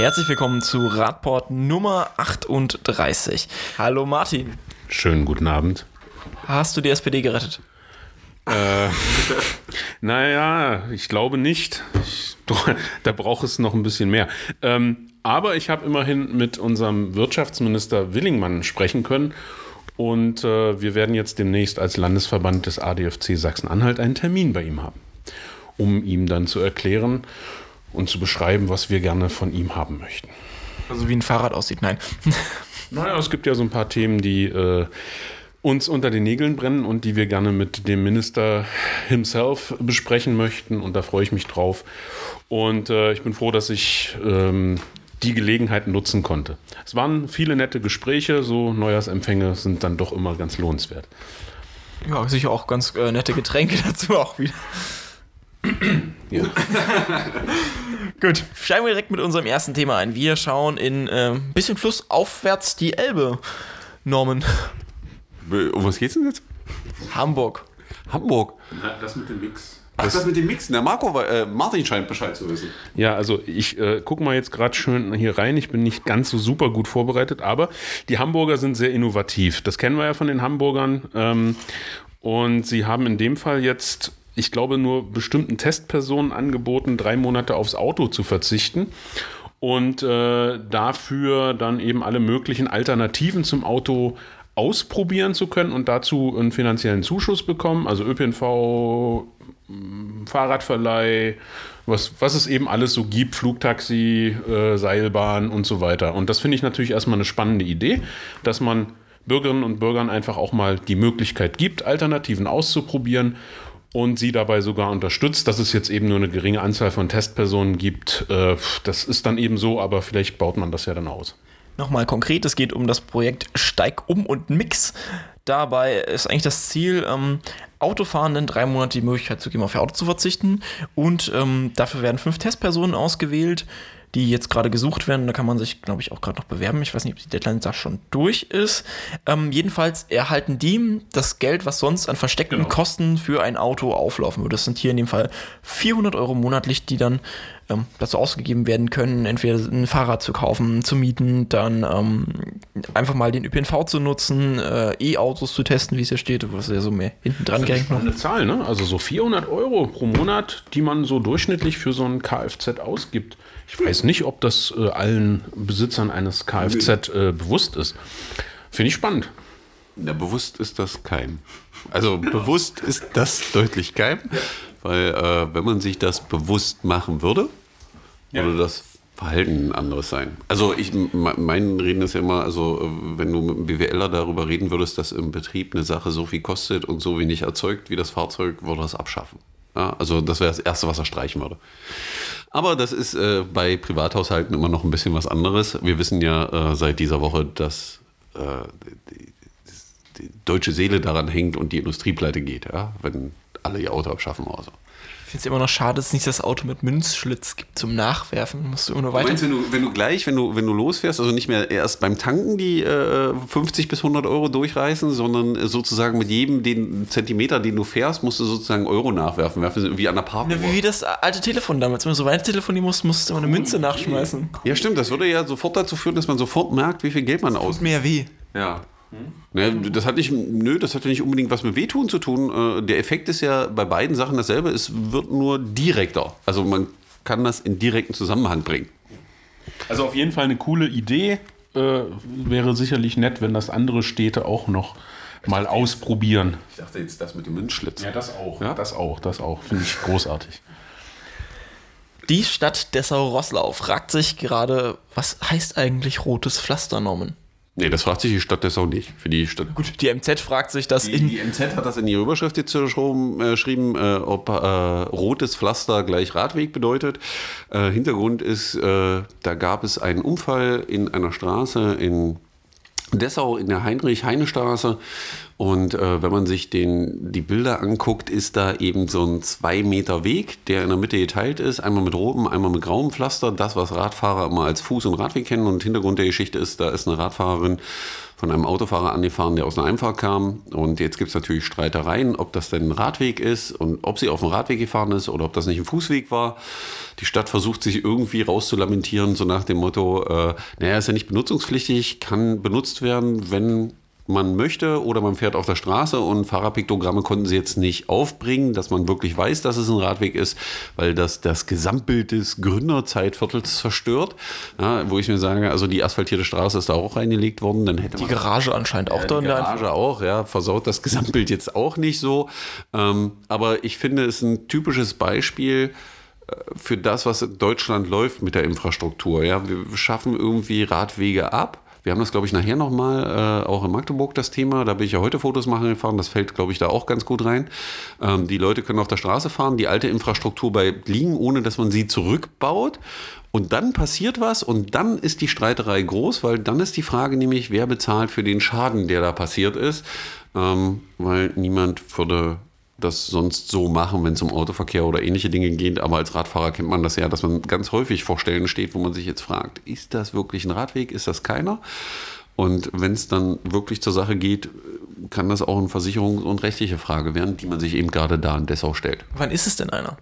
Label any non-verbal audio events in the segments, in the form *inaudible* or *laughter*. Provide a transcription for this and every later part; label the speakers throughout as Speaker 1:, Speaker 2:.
Speaker 1: Herzlich willkommen zu Radport Nummer 38. Hallo Martin.
Speaker 2: Schönen guten Abend.
Speaker 1: Hast du die SPD gerettet?
Speaker 2: Äh, *laughs* naja, ich glaube nicht. Ich, *laughs* da braucht es noch ein bisschen mehr. Ähm, aber ich habe immerhin mit unserem Wirtschaftsminister Willingmann sprechen können. Und äh, wir werden jetzt demnächst als Landesverband des ADFC Sachsen-Anhalt einen Termin bei ihm haben, um ihm dann zu erklären und zu beschreiben, was wir gerne von ihm haben möchten.
Speaker 1: Also wie ein Fahrrad aussieht, nein. *laughs*
Speaker 2: Naja, es gibt ja so ein paar Themen, die äh, uns unter den Nägeln brennen und die wir gerne mit dem Minister himself besprechen möchten. Und da freue ich mich drauf. Und äh, ich bin froh, dass ich ähm, die Gelegenheit nutzen konnte. Es waren viele nette Gespräche, so Neujahrsempfänge sind dann doch immer ganz lohnenswert.
Speaker 1: Ja, sicher auch ganz äh, nette Getränke *laughs* dazu auch wieder. *clears throat* Ja. *laughs* Gut, steigen wir direkt mit unserem ersten Thema ein. Wir schauen in ein äh, bisschen flussaufwärts die Elbe, Norman.
Speaker 3: Um was geht's denn jetzt?
Speaker 1: Hamburg.
Speaker 3: Hamburg.
Speaker 2: Na, das mit dem Mix.
Speaker 3: Ach, das, das mit dem Mixen. Der Marco, äh, Martin scheint Bescheid zu wissen.
Speaker 2: Ja, also ich äh, gucke mal jetzt gerade schön hier rein. Ich bin nicht ganz so super gut vorbereitet, aber die Hamburger sind sehr innovativ. Das kennen wir ja von den Hamburgern. Ähm, und sie haben in dem Fall jetzt, ich glaube, nur bestimmten Testpersonen angeboten, drei Monate aufs Auto zu verzichten und äh, dafür dann eben alle möglichen Alternativen zum Auto ausprobieren zu können und dazu einen finanziellen Zuschuss bekommen, also ÖPNV, Fahrradverleih, was, was es eben alles so gibt, Flugtaxi, äh, Seilbahn und so weiter. Und das finde ich natürlich erstmal eine spannende Idee, dass man Bürgerinnen und Bürgern einfach auch mal die Möglichkeit gibt, Alternativen auszuprobieren und sie dabei sogar unterstützt, dass es jetzt eben nur eine geringe Anzahl von Testpersonen gibt. Äh, das ist dann eben so, aber vielleicht baut man das ja dann aus.
Speaker 1: Nochmal konkret, es geht um das Projekt Steig um und Mix. Dabei ist eigentlich das Ziel, ähm, Autofahrenden drei Monate die Möglichkeit zu geben, auf ihr Auto zu verzichten. Und ähm, dafür werden fünf Testpersonen ausgewählt, die jetzt gerade gesucht werden. Da kann man sich, glaube ich, auch gerade noch bewerben. Ich weiß nicht, ob die Deadline da schon durch ist. Ähm, jedenfalls erhalten die das Geld, was sonst an versteckten genau. Kosten für ein Auto auflaufen würde. Das sind hier in dem Fall 400 Euro monatlich, die dann ähm, dazu ausgegeben werden können, entweder ein Fahrrad zu kaufen, zu mieten, dann ähm, einfach mal den ÖPNV zu nutzen, äh, E-Autos zu testen, wie es hier steht, wo es ja so mehr hinten dran
Speaker 2: gehängt Das ist eine Zahl, ne? Also so 400 Euro pro Monat, die man so durchschnittlich für so ein Kfz ausgibt. Ich weiß nicht, ob das äh, allen Besitzern eines Kfz äh, bewusst ist. Finde ich spannend.
Speaker 3: Ja, bewusst ist das kein. Also bewusst ist das deutlich kein, weil äh, wenn man sich das bewusst machen würde, ja. würde das Verhalten ein anderes sein. Also ich, mein Reden ist ja immer, also äh, wenn du mit einem BWLer darüber reden würdest, dass im Betrieb eine Sache so viel kostet und so wenig erzeugt wie das Fahrzeug, würde es abschaffen. Ja, also das wäre das Erste, was er streichen würde. Aber das ist äh, bei Privathaushalten immer noch ein bisschen was anderes. Wir wissen ja äh, seit dieser Woche, dass äh, die, die, deutsche Seele daran hängt und die Industrie pleite geht, ja? wenn alle ihr Auto abschaffen oder so.
Speaker 1: Ich finde es immer noch schade, dass es nicht das Auto mit Münzschlitz gibt zum Nachwerfen. Musst du immer nur weiter.
Speaker 3: Meinst, wenn, du, wenn du gleich, wenn du, wenn du losfährst, also nicht mehr erst beim Tanken die äh, 50 bis 100 Euro durchreißen, sondern sozusagen mit jedem den Zentimeter, den du fährst, musst du sozusagen Euro nachwerfen, werfen wie an der Parkuhr.
Speaker 1: wie, wie das alte Telefon damals. Wenn du so weit telefonieren musst, musst du immer eine Münze nachschmeißen.
Speaker 3: Ja, stimmt. Das würde ja sofort dazu führen, dass man sofort merkt, wie viel Geld man aus.
Speaker 1: mehr weh.
Speaker 3: Ja. Hm? Das hat nicht, nö, das hat ja nicht unbedingt was mit Wehtun zu tun. Äh, der Effekt ist ja bei beiden Sachen dasselbe. Es wird nur direkter. Also man kann das in direkten Zusammenhang bringen.
Speaker 2: Also auf jeden Fall eine coole Idee. Äh, wäre sicherlich nett, wenn das andere Städte auch noch mal ausprobieren.
Speaker 3: Ich dachte jetzt das mit dem Münzschlitz.
Speaker 2: Ja, das auch. Ja? Das auch, das auch. Finde ich großartig.
Speaker 1: Die Stadt Dessau-Rosslau fragt sich gerade, was heißt eigentlich rotes Pflaster, Norman?
Speaker 3: Nee, das fragt sich die Stadt Dessau nicht. Für die Stadt.
Speaker 1: Gut, die MZ fragt sich das
Speaker 3: die, in. Die MZ hat das in ihrer Überschrift jetzt geschrieben, äh, ob äh, rotes Pflaster gleich Radweg bedeutet. Äh, Hintergrund ist, äh, da gab es einen Unfall in einer Straße in Dessau in der Heinrich-Heine-Straße. Und äh, wenn man sich den, die Bilder anguckt, ist da eben so ein zwei Meter Weg, der in der Mitte geteilt ist. Einmal mit rotem, einmal mit grauem Pflaster. Das, was Radfahrer immer als Fuß- und Radweg kennen. Und Hintergrund der Geschichte ist, da ist eine Radfahrerin von einem Autofahrer angefahren, der aus einer Einfahrt kam. Und jetzt gibt es natürlich Streitereien, ob das denn ein Radweg ist und ob sie auf dem Radweg gefahren ist oder ob das nicht ein Fußweg war. Die Stadt versucht sich irgendwie rauszulamentieren, so nach dem Motto, äh, naja, ist ja nicht benutzungspflichtig, kann benutzt werden, wenn man möchte oder man fährt auf der Straße und Fahrerpiktogramme konnten sie jetzt nicht aufbringen, dass man wirklich weiß, dass es ein Radweg ist, weil das das Gesamtbild des Gründerzeitviertels zerstört. Ja, wo ich mir sage, also die asphaltierte Straße ist da auch reingelegt worden, dann hätte
Speaker 1: Die Garage anscheinend auch
Speaker 3: ja,
Speaker 1: da
Speaker 3: die
Speaker 1: in der
Speaker 3: Garage auch, ja, versaut das Gesamtbild jetzt auch nicht so. Ähm, aber ich finde, es ist ein typisches Beispiel äh, für das, was in Deutschland läuft mit der Infrastruktur. Ja, wir schaffen irgendwie Radwege ab. Wir haben das, glaube ich, nachher nochmal, äh, auch in Magdeburg das Thema. Da bin ich ja heute Fotos machen gefahren. Das fällt, glaube ich, da auch ganz gut rein. Ähm, die Leute können auf der Straße fahren, die alte Infrastruktur bleibt liegen, ohne dass man sie zurückbaut. Und dann passiert was und dann ist die Streiterei groß, weil dann ist die Frage nämlich, wer bezahlt für den Schaden, der da passiert ist. Ähm, weil niemand würde das sonst so machen, wenn es um Autoverkehr oder ähnliche Dinge geht. Aber als Radfahrer kennt man das ja, dass man ganz häufig vor Stellen steht, wo man sich jetzt fragt, ist das wirklich ein Radweg, ist das keiner? Und wenn es dann wirklich zur Sache geht, kann das auch eine Versicherungs- und rechtliche Frage werden, die man sich eben gerade da in Dessau stellt.
Speaker 1: Wann ist es denn einer?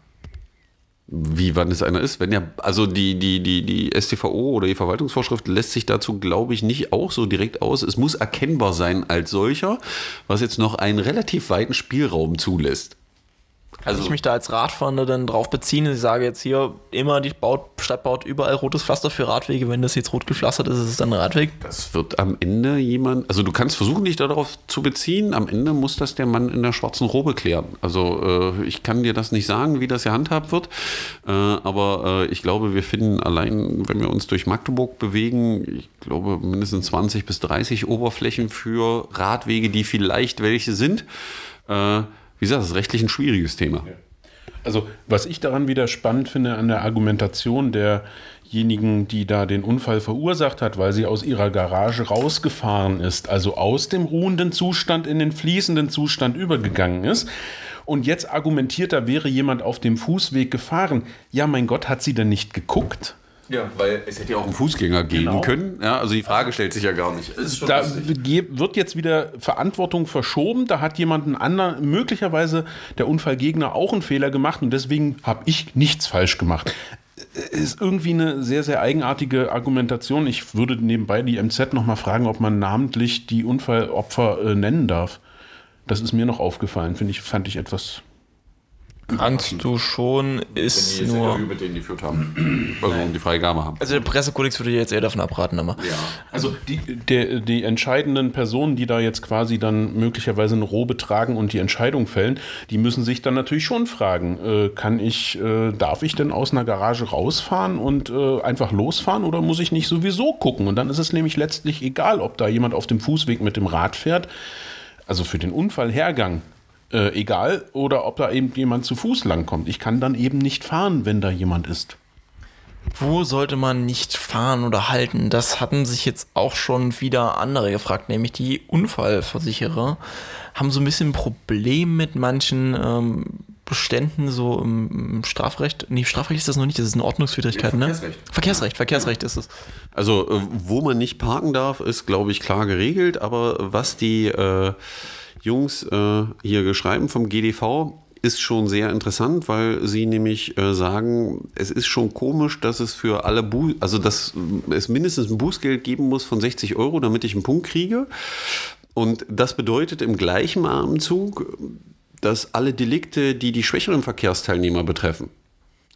Speaker 3: Wie wann es einer ist? Wenn ja, also die, die, die, die STVO oder die Verwaltungsvorschrift lässt sich dazu, glaube ich, nicht auch so direkt aus. Es muss erkennbar sein als solcher, was jetzt noch einen relativ weiten Spielraum zulässt.
Speaker 1: Also ich mich da als Radfahrer dann drauf beziehen, ich sage jetzt hier immer, die baut, Stadt baut überall rotes Pflaster für Radwege, wenn das jetzt rot gepflastert ist, ist es dann ein Radweg.
Speaker 3: Das wird am Ende jemand, also du kannst versuchen, dich darauf zu beziehen, am Ende muss das der Mann in der schwarzen Robe klären. Also äh, ich kann dir das nicht sagen, wie das gehandhabt wird, äh, aber äh, ich glaube, wir finden allein, wenn wir uns durch Magdeburg bewegen, ich glaube mindestens 20 bis 30 Oberflächen für Radwege, die vielleicht welche sind. Äh, wie gesagt, das ist rechtlich ein schwieriges Thema.
Speaker 2: Also, was ich daran wieder spannend finde an der Argumentation derjenigen, die da den Unfall verursacht hat, weil sie aus ihrer Garage rausgefahren ist, also aus dem ruhenden Zustand in den fließenden Zustand übergegangen ist. Und jetzt argumentiert, da wäre jemand auf dem Fußweg gefahren. Ja, mein Gott, hat sie denn nicht geguckt?
Speaker 3: Ja, weil es hätte ja auch einen Fußgänger geben
Speaker 2: Genau.
Speaker 3: können. Ja, also die Frage stellt sich ja gar nicht.
Speaker 2: Da
Speaker 3: lustig.
Speaker 2: wird jetzt wieder Verantwortung verschoben. Da hat jemand einen anderen, möglicherweise der Unfallgegner auch einen Fehler gemacht und deswegen habe ich nichts falsch gemacht. Ist irgendwie eine sehr, sehr eigenartige Argumentation. Ich würde nebenbei die MZ nochmal fragen, ob man namentlich die Unfallopfer äh, nennen darf. Das ist mir noch aufgefallen, finde ich, fand ich etwas.
Speaker 1: Kannst du schon, ist nur.
Speaker 3: mit denen die geführt haben. *clears throat* Also die Freigabe haben.
Speaker 1: Also der Pressekodex würde jetzt eher davon abraten, aber.
Speaker 3: Ja.
Speaker 2: Also die, der, die entscheidenden Personen, die da jetzt quasi dann möglicherweise eine Robe tragen und die Entscheidung fällen, die müssen sich dann natürlich schon fragen, äh, kann ich, äh, darf ich denn aus einer Garage rausfahren und äh, einfach losfahren oder muss ich nicht sowieso gucken? Und dann ist es nämlich letztlich egal, ob da jemand auf dem Fußweg mit dem Rad fährt, also für den Unfallhergang. Äh, egal, oder ob da eben jemand zu Fuß langkommt. Ich kann dann eben nicht fahren, wenn da jemand ist.
Speaker 1: Wo sollte man nicht fahren oder halten? Das hatten sich jetzt auch schon wieder andere gefragt, nämlich die Unfallversicherer haben so ein bisschen ein Problem mit manchen ähm, Beständen so im, Strafrecht. Nee, Strafrecht ist das noch nicht, das ist eine Ordnungswidrigkeit,
Speaker 3: Ja,
Speaker 1: ne?
Speaker 3: Verkehrsrecht.
Speaker 1: Verkehrsrecht, Verkehrsrecht ist es.
Speaker 3: Also, äh, wo man nicht parken darf, ist, glaube ich, klar geregelt. Aber was die äh, Jungs äh, hier schreiben vom GDV, ist schon sehr interessant, weil sie nämlich äh, sagen, es ist schon komisch, dass es für alle, Bu also dass es mindestens ein Bußgeld geben muss von 60 Euro, damit ich einen Punkt kriege. Und das bedeutet im gleichen Abendzug, dass alle Delikte, die die schwächeren Verkehrsteilnehmer betreffen,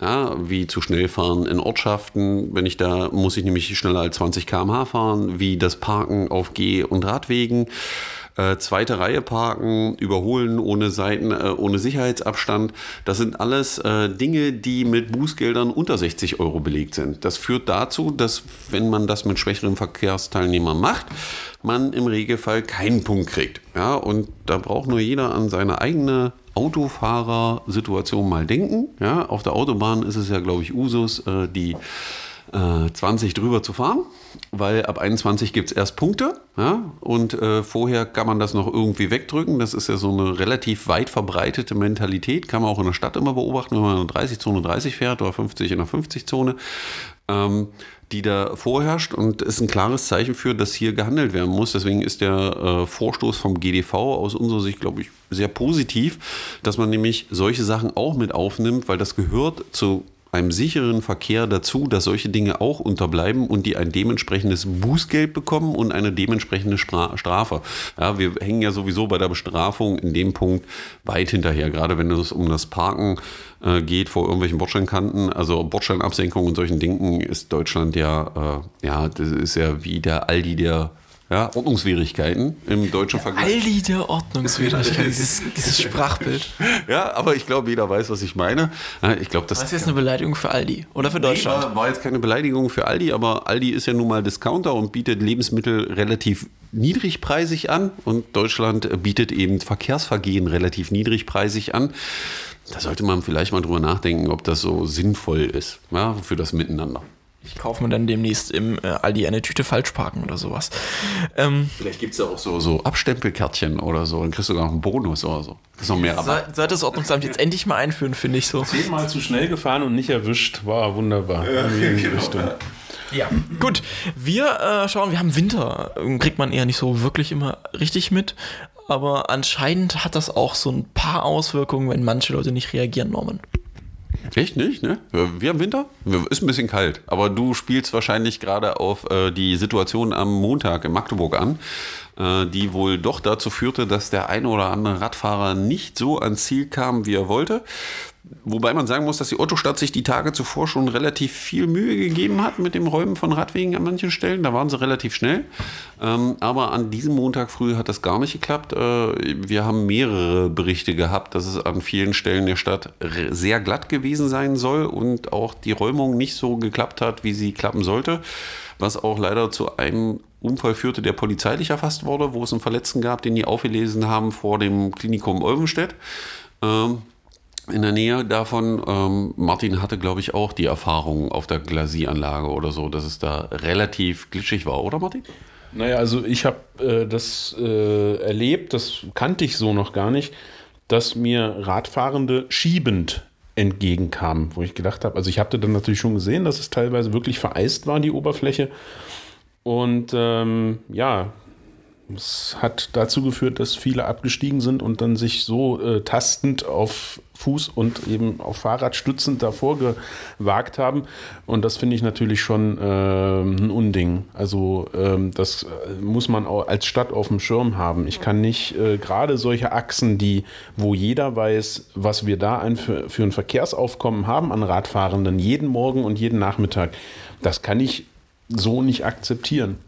Speaker 3: ja, wie zu schnell fahren in Ortschaften, wenn ich da, muss ich nämlich schneller als 20 km/h fahren, wie das Parken auf Geh- und Radwegen, äh, zweite Reihe parken, überholen ohne Seiten, äh, ohne Sicherheitsabstand. Das sind alles äh, Dinge, die mit Bußgeldern unter 60 Euro belegt sind. Das führt dazu, dass wenn man das mit schwächeren Verkehrsteilnehmern macht, man im Regelfall keinen Punkt kriegt. Ja, und da braucht nur jeder an seine eigene Autofahrersituation mal denken. Ja, auf der Autobahn ist es ja, glaube ich, Usus, äh, die äh, 20 drüber zu fahren, weil ab 21 gibt es erst Punkte. Ja, und äh, vorher kann man das noch irgendwie wegdrücken. Das ist ja so eine relativ weit verbreitete Mentalität. Kann man auch in der Stadt immer beobachten, wenn man in der 30-Zone 30 fährt oder 50 in der 50-Zone. ähm, die da vorherrscht und ist ein klares Zeichen für, dass hier gehandelt werden muss. Deswegen ist der äh, Vorstoß vom GDV aus unserer Sicht, glaube ich, sehr positiv, dass man nämlich solche Sachen auch mit aufnimmt, weil das gehört zu einem sicheren Verkehr dazu, dass solche Dinge auch unterbleiben und die ein dementsprechendes Bußgeld bekommen und eine dementsprechende Spra Strafe. Ja, wir hängen ja sowieso bei der Bestrafung in dem Punkt weit hinterher, gerade wenn es um das Parken äh, geht vor irgendwelchen Bordsteinkanten, also Bordsteinabsenkung und solchen Dingen ist Deutschland ja, äh, ja, das ist ja wie der Aldi der ja, Ordnungswidrigkeiten im deutschen Vergleich.
Speaker 1: Aldi der Ordnungswidrigkeit, dieses, dieses Sprachbild.
Speaker 3: Ja, aber ich glaube, jeder weiß, was ich meine. Ich glaube, das
Speaker 1: Das ist jetzt eine Beleidigung für Aldi oder für
Speaker 3: Nee,
Speaker 1: Deutschland.
Speaker 3: war, war jetzt keine Beleidigung für Aldi, aber Aldi ist ja nun mal Discounter und bietet Lebensmittel relativ niedrigpreisig an und Deutschland bietet eben Verkehrsvergehen relativ niedrigpreisig an. Da sollte man vielleicht mal drüber nachdenken, ob das so sinnvoll ist ja, für das Miteinander.
Speaker 1: Ich kaufe mir dann demnächst im äh, Aldi eine Tüte Falschparken oder sowas. Ähm,
Speaker 3: Vielleicht gibt es ja auch so, so Abstempelkärtchen oder so, dann kriegst du sogar noch einen Bonus oder so. Kriegst noch mehr Rabatt.
Speaker 1: soll- sollte das Ordnungsamt jetzt endlich mal einführen, finde ich so.
Speaker 2: Zehnmal zu schnell gefahren und nicht erwischt. War wunderbar. Die *laughs* Richtung.
Speaker 1: Ja. Gut, wir äh, schauen, wir haben Winter. Ähm, Kriegt man eher nicht so wirklich immer richtig mit. Aber anscheinend hat das auch so ein paar Auswirkungen, wenn manche Leute nicht reagieren, Norman.
Speaker 3: Echt nicht, ne? Wir haben Winter? Ist ein bisschen kalt. Aber du spielst wahrscheinlich gerade auf äh, die Situation am Montag in Magdeburg an, äh, die wohl doch dazu führte, dass der eine oder andere Radfahrer nicht so ans Ziel kam, wie er wollte. Wobei man sagen muss, dass die Ottostadt sich die Tage zuvor schon relativ viel Mühe gegeben hat mit dem Räumen von Radwegen an manchen Stellen. Da waren sie relativ schnell. Ähm, aber an diesem Montag früh hat das gar nicht geklappt. Äh, wir haben mehrere Berichte gehabt, dass es an vielen Stellen der Stadt sehr glatt gewesen sein soll und auch die Räumung nicht so geklappt hat, wie sie klappen sollte. Was auch leider zu einem Unfall führte, der polizeilich erfasst wurde, wo es einen Verletzten gab, den die aufgelesen haben vor dem Klinikum Olvenstedt. Ähm, in der Nähe davon, ähm, Martin hatte, glaube ich, auch die Erfahrung auf der Glasieranlage oder so, dass es da relativ glitschig war, oder Martin?
Speaker 2: Naja, also ich habe äh, das äh, erlebt, das kannte ich so noch gar nicht, dass mir Radfahrende schiebend entgegenkamen, wo ich gedacht habe, also ich hatte dann natürlich schon gesehen, dass es teilweise wirklich vereist war, die Oberfläche. Und ähm, ja, es hat dazu geführt, dass viele abgestiegen sind und dann sich so äh, tastend auf Fuß und eben auf Fahrrad stützend davor gewagt haben. Und das finde ich natürlich schon ähm, ein Unding. Also ähm, das äh, muss man auch als Stadt auf dem Schirm haben. Ich kann nicht äh, gerade solche Achsen, die, wo jeder weiß, was wir da ein, für, für ein Verkehrsaufkommen haben an Radfahrenden, jeden Morgen und jeden Nachmittag, das kann ich so nicht akzeptieren.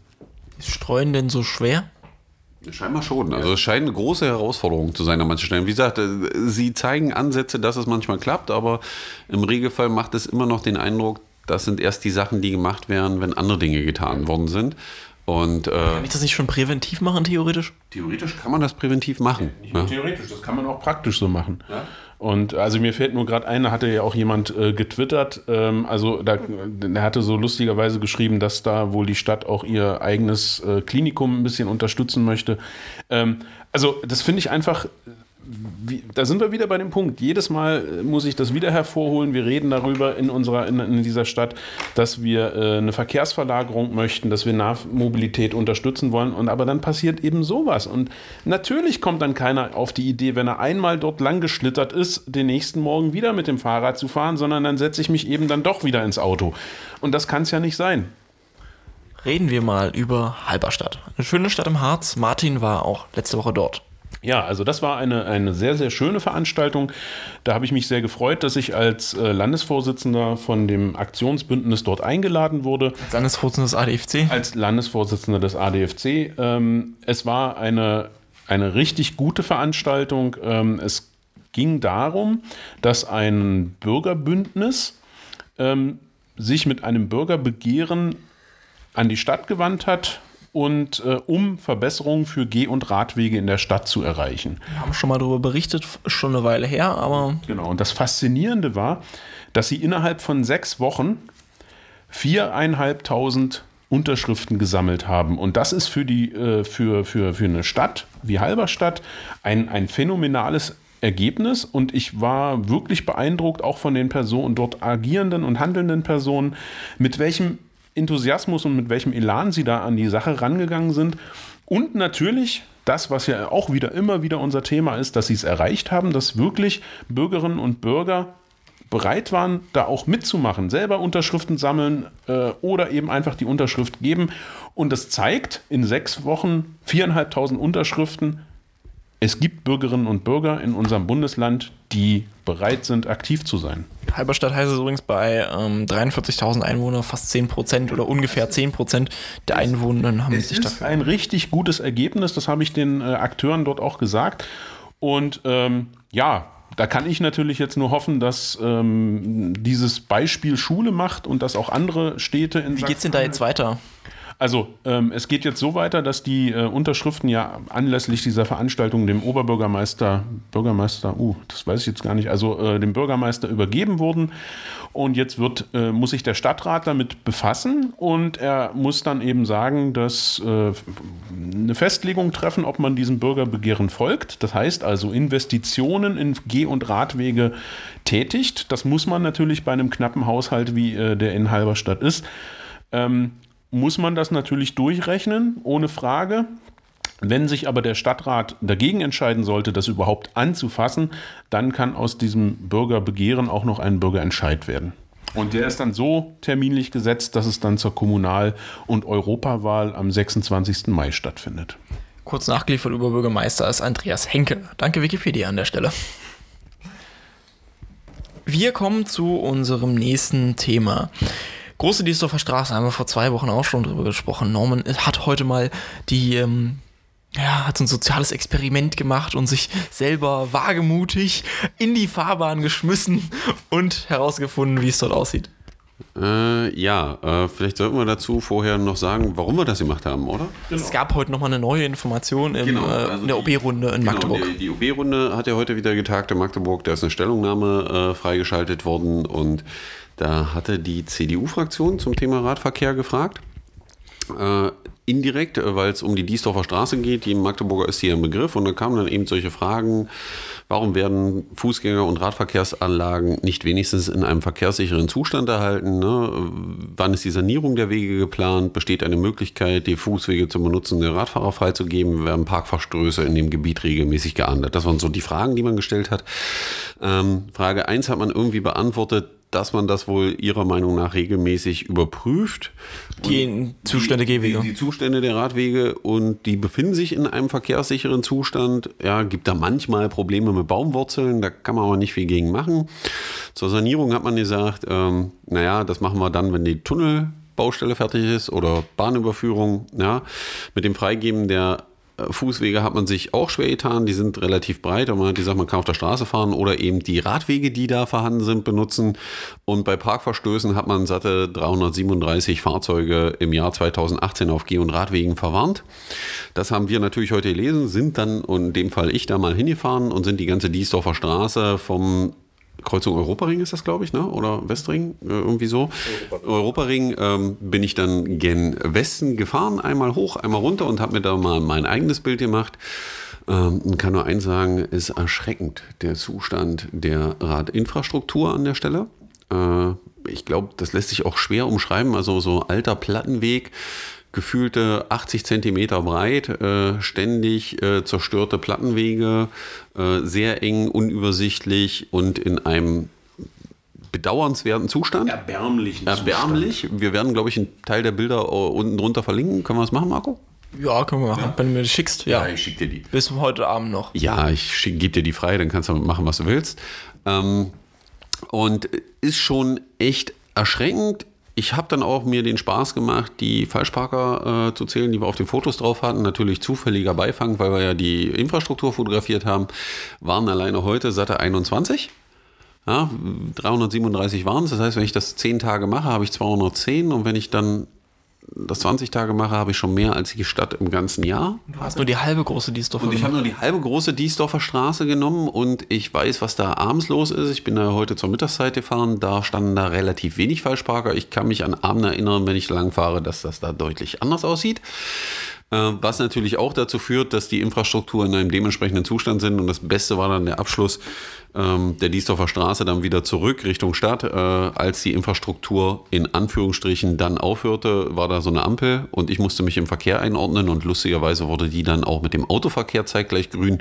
Speaker 1: Ist Streuen denn so schwer?
Speaker 3: Scheinbar schon. Also es scheint eine große Herausforderung zu sein an manchen Stellen. Wie gesagt, äh, sie zeigen Ansätze, dass es manchmal klappt, aber im Regelfall macht es immer noch den Eindruck, das sind erst die Sachen, die gemacht werden, wenn andere Dinge getan worden sind. Und äh,
Speaker 1: Kann ich das nicht schon präventiv machen, theoretisch?
Speaker 3: theoretisch kann man das präventiv machen.
Speaker 2: Nicht nur theoretisch, das kann man auch praktisch so machen. Und also mir fällt nur gerade ein, da hatte ja auch jemand äh, getwittert, ähm, also da, der hatte so lustigerweise geschrieben, dass da wohl die Stadt auch ihr eigenes äh, Klinikum ein bisschen unterstützen möchte. Ähm, also das finde ich einfach, wie, da sind wir wieder bei dem Punkt. Jedes Mal äh, muss ich das wieder hervorholen. Wir reden darüber in unserer in, in dieser Stadt, dass wir äh, eine Verkehrsverlagerung möchten, dass wir Nahmobilität unterstützen wollen. Und aber dann passiert eben sowas. Und natürlich kommt dann keiner auf die Idee, wenn er einmal dort lang geschlittert ist, den nächsten Morgen wieder mit dem Fahrrad zu fahren, sondern dann setze ich mich eben dann doch wieder ins Auto. Und das kann es ja nicht sein.
Speaker 1: Reden wir mal über Halberstadt. Eine schöne Stadt im Harz. Martin war auch letzte Woche dort.
Speaker 2: Ja, also das war eine, eine sehr, sehr schöne Veranstaltung. Da habe ich mich sehr gefreut, dass ich als äh, Landesvorsitzender von dem Aktionsbündnis dort eingeladen wurde.
Speaker 1: Landesvorsitzender des ADFC.
Speaker 2: Als Landesvorsitzender des ADFC. Ähm, es war eine, eine richtig gute Veranstaltung. Ähm, es ging darum, dass ein Bürgerbündnis ähm, sich mit einem Bürgerbegehren an die Stadt gewandt hat und äh, um Verbesserungen für Geh- und Radwege in der Stadt zu erreichen.
Speaker 1: Wir haben schon mal darüber berichtet, schon eine Weile her, aber
Speaker 2: Genau, und das Faszinierende war, dass sie innerhalb von sechs Wochen viereinhalbtausend Unterschriften gesammelt haben. Und das ist für, die, äh, für, für, für eine Stadt wie Halberstadt ein, ein phänomenales Ergebnis und ich war wirklich beeindruckt auch von den Personen, dort agierenden und handelnden Personen, mit welchem Enthusiasmus und mit welchem Elan sie da an die Sache rangegangen sind. Und natürlich das, was ja auch wieder immer wieder unser Thema ist, dass sie es erreicht haben, dass wirklich Bürgerinnen und Bürger bereit waren, da auch mitzumachen, selber Unterschriften sammeln äh, oder eben einfach die Unterschrift geben. Und das zeigt in sechs Wochen viereinhalbtausend Unterschriften, es gibt Bürgerinnen und Bürger in unserem Bundesland, die bereit sind, aktiv zu sein.
Speaker 1: Halberstadt heißt es übrigens bei ähm, 43.000 Einwohnern fast 10 Prozent oder ungefähr 10 Prozent der Einwohner haben
Speaker 2: es
Speaker 1: sich
Speaker 2: ist
Speaker 1: dafür.
Speaker 2: ein richtig gutes Ergebnis, das habe ich den äh, Akteuren dort auch gesagt. Und ähm, ja, da kann ich natürlich jetzt nur hoffen, dass ähm, dieses Beispiel Schule macht und dass auch andere Städte in
Speaker 1: Wie geht's denn da jetzt weiter?
Speaker 2: Also, ähm, es geht jetzt so weiter, dass die äh, Unterschriften ja anlässlich dieser Veranstaltung dem Oberbürgermeister, Bürgermeister, uh, das weiß ich jetzt gar nicht, also äh, dem Bürgermeister übergeben wurden. Und jetzt wird, äh, muss sich der Stadtrat damit befassen und er muss dann eben sagen, dass äh, eine Festlegung treffen, ob man diesem Bürgerbegehren folgt. Das heißt also Investitionen in Geh- und Radwege tätigt. Das muss man natürlich bei einem knappen Haushalt, wie äh, der in Halberstadt ist. Ähm, muss man das natürlich durchrechnen, ohne Frage. Wenn sich aber der Stadtrat dagegen entscheiden sollte, das überhaupt anzufassen, dann kann aus diesem Bürgerbegehren auch noch ein Bürgerentscheid werden. Und der ist dann so terminlich gesetzt, dass es dann zur Kommunal- und Europawahl am 26. Mai stattfindet.
Speaker 1: Kurz nachgeliefert über Bürgermeister ist Andreas Henke. Danke Wikipedia an der Stelle. Wir kommen zu unserem nächsten Thema. Große Diesdorfer Straße haben wir vor zwei Wochen auch schon drüber gesprochen. Norman hat heute mal die, ähm, ja, hat so ein soziales Experiment gemacht und sich selber wagemutig in die Fahrbahn geschmissen und herausgefunden, wie es dort aussieht.
Speaker 3: Äh, ja, äh, vielleicht sollten wir dazu vorher noch sagen, warum wir das gemacht haben, oder?
Speaker 1: Es gab heute nochmal eine neue Information im,
Speaker 3: Genau,
Speaker 1: äh,
Speaker 3: also
Speaker 1: in der OB-Runde in
Speaker 3: Genau,
Speaker 1: Magdeburg.
Speaker 3: Die, die OB-Runde hat ja heute wieder getagt in Magdeburg. Da ist eine Stellungnahme äh, freigeschaltet worden und da hatte die CDU-Fraktion zum Thema Radverkehr gefragt. Äh, indirekt, äh, weil es um die Diesdorfer Straße geht. Die in Magdeburger ist hier ein Begriff und da kamen dann eben solche Fragen. Warum werden Fußgänger- und Radverkehrsanlagen nicht wenigstens in einem verkehrssicheren Zustand erhalten? Ne? Wann ist die Sanierung der Wege geplant? Besteht eine Möglichkeit, die Fußwege zum Benutzen der Radfahrer freizugeben? Werden Parkverstöße in dem Gebiet regelmäßig geahndet? Das waren so die Fragen, die man gestellt hat. Ähm, Frage 1 hat man irgendwie beantwortet, dass man das wohl ihrer Meinung nach regelmäßig überprüft.
Speaker 1: Die Zustände Gehwege.
Speaker 3: Die, die Zustände der Radwege und die befinden sich in einem verkehrssicheren Zustand. Ja, gibt da manchmal Probleme mit Baumwurzeln, da kann man aber nicht viel gegen machen. Zur Sanierung hat man gesagt, ähm, naja, das machen wir dann, wenn die Tunnelbaustelle fertig ist oder Bahnüberführung. Ja, mit dem Freigeben der Fußwege hat man sich auch schwer getan. Die sind relativ breit und man hat gesagt, man kann auf der Straße fahren oder eben die Radwege, die da vorhanden sind, benutzen. Und bei Parkverstößen hat man satte 337 Fahrzeuge im Jahr 2018 auf Geh- und Radwegen verwarnt. Das haben wir natürlich heute gelesen, sind dann, und in dem Fall ich, da mal hingefahren und sind die ganze Diesdorfer Straße vom Kreuzung Europaring ist das, glaube ich, ne? oder Westring, äh, irgendwie so. Europaring ähm, bin ich dann gen Westen gefahren, einmal hoch, einmal runter und habe mir da mal mein eigenes Bild gemacht. Ähm, kann nur eins sagen, ist erschreckend, der Zustand der Radinfrastruktur an der Stelle. Äh, ich glaube, das lässt sich auch schwer umschreiben. Also so alter Plattenweg, gefühlte 80 Zentimeter breit, äh, ständig äh, zerstörte Plattenwege, äh, sehr eng, unübersichtlich und in einem bedauernswerten Zustand.
Speaker 2: Erbärmlichen
Speaker 3: Erbärmlich. Wir werden, glaube ich, einen Teil der Bilder äh, unten drunter verlinken. Können wir das machen, Marco?
Speaker 1: Ja, können wir machen. Wenn du mir das schickst, ja.
Speaker 3: ich schicke dir die.
Speaker 1: Bis heute Abend noch.
Speaker 3: Ja, ich gebe dir die frei, dann kannst du damit machen, was du willst. Ähm, und ist schon echt erschreckend. Ich habe dann auch mir den Spaß gemacht, die Falschparker äh, zu zählen, die wir auf den Fotos drauf hatten. Natürlich zufälliger Beifang, weil wir ja die Infrastruktur fotografiert haben. Waren alleine heute satte 21. Ja, 337 waren es. Das heißt, wenn ich das 10 Tage mache, habe ich 210. Und wenn ich dann das 20 Tage mache, habe ich schon mehr als die Stadt im ganzen Jahr.
Speaker 1: Du hast nur die halbe große Diesdorfer
Speaker 3: Und ich habe nur die halbe große Diesdorfer Straße genommen und ich weiß, was da abends los ist. Ich bin da heute zur Mittagszeit gefahren, da standen da relativ wenig Falschparker. Ich kann mich an Abend erinnern, wenn ich lang fahre, dass das da deutlich anders aussieht. Äh, was natürlich auch dazu führt, dass die Infrastruktur in einem dementsprechenden Zustand sind. Und das Beste war dann der Abschluss ähm, der Diesdorfer Straße dann wieder zurück Richtung Stadt. Äh, als die Infrastruktur in Anführungsstrichen dann aufhörte, war da so eine Ampel und ich musste mich im Verkehr einordnen und lustigerweise wurde die dann auch mit dem Autoverkehr zeitgleich grün,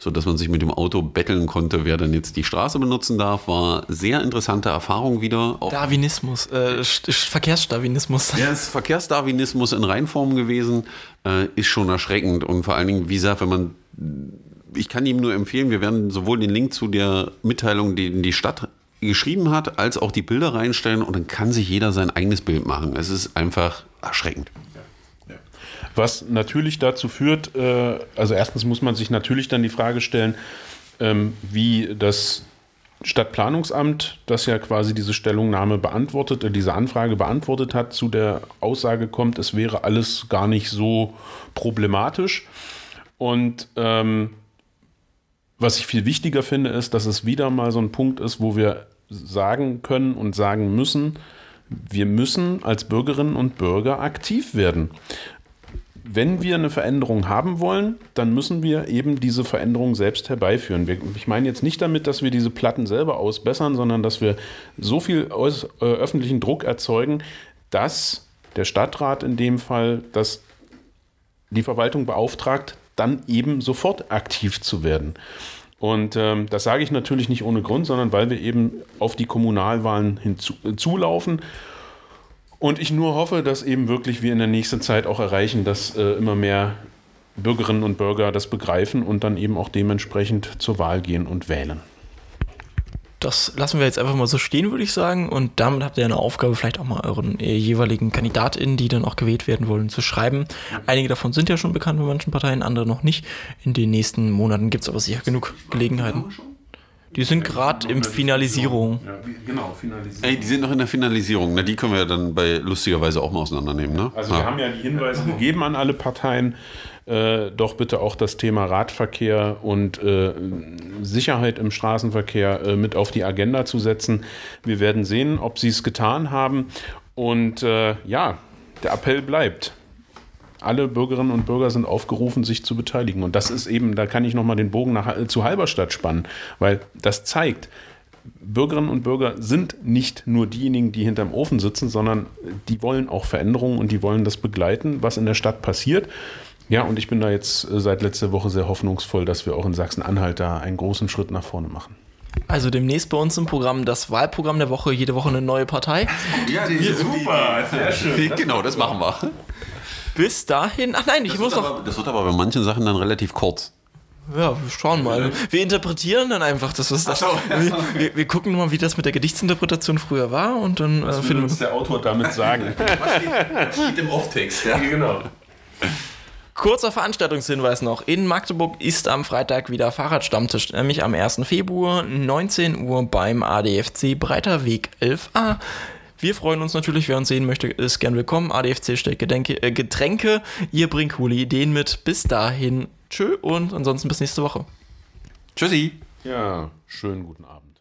Speaker 3: sodass man sich mit dem Auto betteln konnte, wer dann jetzt die Straße benutzen darf. War sehr interessante Erfahrung wieder.
Speaker 1: Auch Darwinismus, äh, Verkehrsdarwinismus.
Speaker 3: Ja, es ist Verkehrsdarwinismus in Reinform gewesen, äh, ist schon erschreckend und vor allen Dingen, wie gesagt, wenn man ich kann ihm nur empfehlen, wir werden sowohl den Link zu der Mitteilung, die die Stadt geschrieben hat, als auch die Bilder reinstellen und dann kann sich jeder sein eigenes Bild machen. Es ist einfach erschreckend.
Speaker 2: Was natürlich dazu führt, äh, also erstens muss man sich natürlich dann die Frage stellen, ähm, wie das Stadtplanungsamt, das ja quasi diese Stellungnahme beantwortet, äh, diese Anfrage beantwortet hat, zu der Aussage kommt, es wäre alles gar nicht so problematisch. Und ähm, was ich viel wichtiger finde, ist, dass es wieder mal so ein Punkt ist, wo wir sagen können und sagen müssen, wir müssen als Bürgerinnen und Bürger aktiv werden. Wenn wir eine Veränderung haben wollen, dann müssen wir eben diese Veränderung selbst herbeiführen. Ich meine jetzt nicht damit, dass wir diese Platten selber ausbessern, sondern dass wir so viel äh, öffentlichen Druck erzeugen, dass der Stadtrat in dem Fall das die Verwaltung beauftragt, dann eben sofort aktiv zu werden. Und ähm, das sage ich natürlich nicht ohne Grund, sondern weil wir eben auf die Kommunalwahlen hinzulaufen. Äh, und ich nur hoffe, dass eben wirklich wir in der nächsten Zeit auch erreichen, dass äh, immer mehr Bürgerinnen und Bürger das begreifen und dann eben auch dementsprechend zur Wahl gehen und wählen
Speaker 1: das lassen wir jetzt einfach mal so stehen, würde ich sagen. Und damit habt ihr eine Aufgabe, vielleicht auch mal euren äh, jeweiligen KandidatInnen, die dann auch gewählt werden wollen, zu schreiben. Einige davon sind ja schon bekannt bei manchen Parteien, andere noch nicht. In den nächsten Monaten gibt es aber sicher genug Gelegenheiten. Die sind gerade im Finalisierung. Ja,
Speaker 3: genau, Finalisierung. Ey, die sind noch in der Finalisierung. Na, die können wir dann bei lustigerweise auch mal auseinandernehmen. Ne?
Speaker 2: Also, wir haben ja die Hinweise gegeben an alle Parteien äh, doch bitte auch das Thema Radverkehr und äh, Sicherheit im Straßenverkehr äh, mit auf die Agenda zu setzen. Wir werden sehen, ob sie es getan haben. Und äh, ja, der Appell bleibt. Alle Bürgerinnen und Bürger sind aufgerufen, sich zu beteiligen. Und das ist eben, da kann ich nochmal den Bogen nach, äh, zu Halberstadt spannen, weil das zeigt, Bürgerinnen und Bürger sind nicht nur diejenigen, die hinterm Ofen sitzen, sondern die wollen auch Veränderungen und die wollen das begleiten, was in der Stadt passiert. Ja, und ich bin da jetzt äh, seit letzter Woche sehr hoffnungsvoll, dass wir auch in Sachsen-Anhalt da einen großen Schritt nach vorne machen.
Speaker 1: Also demnächst bei uns im Programm das Wahlprogramm der Woche, jede Woche eine neue Partei.
Speaker 3: Ja, die ist super, sehr schön. Genau, das machen wir.
Speaker 1: Bis dahin, ach nein, ich das muss noch.
Speaker 3: Aber, das wird aber bei manchen Sachen dann relativ kurz.
Speaker 1: Ja, wir schauen mal. Wir interpretieren dann einfach das, was das. So. Wir, wir, gucken mal, wie das mit der Gedichtsinterpretation früher war und dann
Speaker 2: was äh, will uns der Autor damit sagen. *laughs*
Speaker 3: was steht, steht im Off-Text, ja? Genau.
Speaker 1: Kurzer Veranstaltungshinweis noch. In Magdeburg ist am Freitag wieder Fahrradstammtisch, nämlich am 1. Februar, 19 Uhr beim ADFC Breiter Weg 11a. Wir freuen uns natürlich, wer uns sehen möchte, ist gern willkommen. ADFC stellt Gedenke, äh, Getränke, ihr bringt coole Ideen mit. Bis dahin, tschö und ansonsten bis nächste Woche.
Speaker 3: Tschüssi.
Speaker 2: Ja, schönen guten Abend.